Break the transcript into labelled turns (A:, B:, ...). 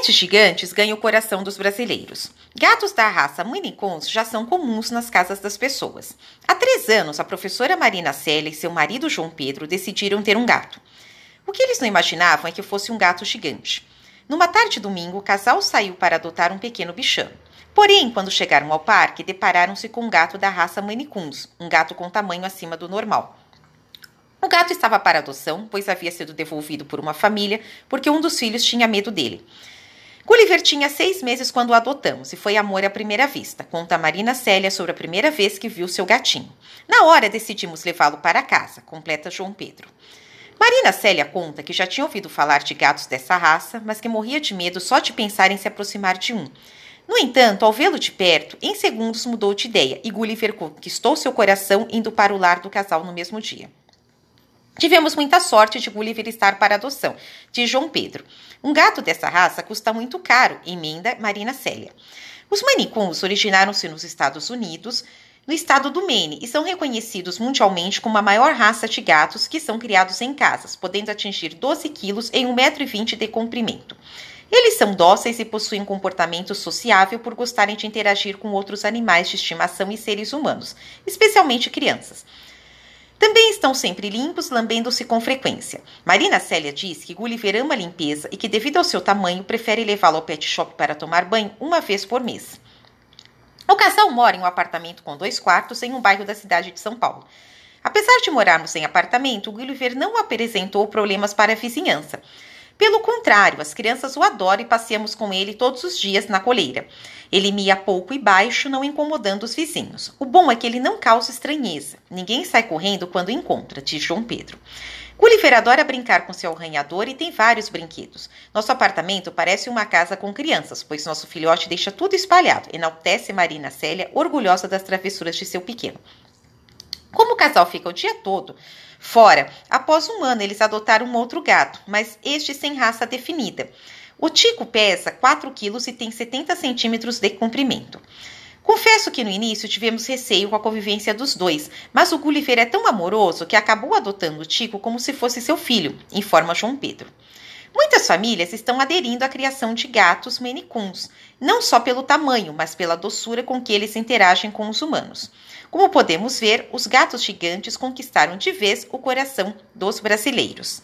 A: Pets gigantes ganham o coração dos brasileiros. Gatos da raça Coons já são comuns nas casas das pessoas. Há três anos, a professora Marina Célia e seu marido João Pedro decidiram ter um gato. O que eles não imaginavam é que fosse um gato gigante. Numa tarde de domingo, o casal saiu para adotar um pequeno bichão. Porém, quando chegaram ao parque, depararam-se com um gato da raça Coons, um gato com tamanho acima do normal. O gato estava para adoção, pois havia sido devolvido por uma família, porque um dos filhos tinha medo dele. Gulliver tinha seis meses quando o adotamos e foi amor à primeira vista. Conta a Marina Célia sobre a primeira vez que viu seu gatinho. Na hora decidimos levá-lo para casa, completa João Pedro. Marina Célia conta que já tinha ouvido falar de gatos dessa raça, mas que morria de medo só de pensar em se aproximar de um. No entanto, ao vê-lo de perto, em segundos mudou de ideia e Gulliver conquistou seu coração indo para o lar do casal no mesmo dia. Tivemos muita sorte de Gulliver estar para adoção, de João Pedro. Um gato dessa raça custa muito caro, emenda Marina Célia. Os manicuns originaram-se nos Estados Unidos, no estado do Maine, e são reconhecidos mundialmente como a maior raça de gatos que são criados em casas, podendo atingir 12 quilos em 1,20m de comprimento. Eles são dóceis e possuem comportamento sociável por gostarem de interagir com outros animais de estimação e seres humanos, especialmente crianças. Também estão sempre limpos, lambendo-se com frequência. Marina Célia diz que Gulliver ama a limpeza e que, devido ao seu tamanho, prefere levá-lo ao pet shop para tomar banho uma vez por mês. O casal mora em um apartamento com dois quartos em um bairro da cidade de São Paulo. Apesar de morarmos em apartamento, Gulliver não apresentou problemas para a vizinhança. Pelo contrário, as crianças o adoram e passeamos com ele todos os dias na coleira. Ele mia pouco e baixo, não incomodando os vizinhos. O bom é que ele não causa estranheza. Ninguém sai correndo quando encontra, diz João Pedro. Gulliver adora brincar com seu arranhador e tem vários brinquedos. Nosso apartamento parece uma casa com crianças, pois nosso filhote deixa tudo espalhado, enaltece Marina Célia, orgulhosa das travessuras de seu pequeno. Como o casal fica o dia todo fora, após um ano eles adotaram um outro gato, mas este sem raça definida. O Tico pesa 4 quilos e tem 70 centímetros de comprimento. Confesso que no início tivemos receio com a convivência dos dois, mas o Gulliver é tão amoroso que acabou adotando o Tico como se fosse seu filho, informa João Pedro. Muitas famílias estão aderindo à criação de gatos Maine Coons, não só pelo tamanho, mas pela doçura com que eles interagem com os humanos. Como podemos ver, os gatos gigantes conquistaram de vez o coração dos brasileiros.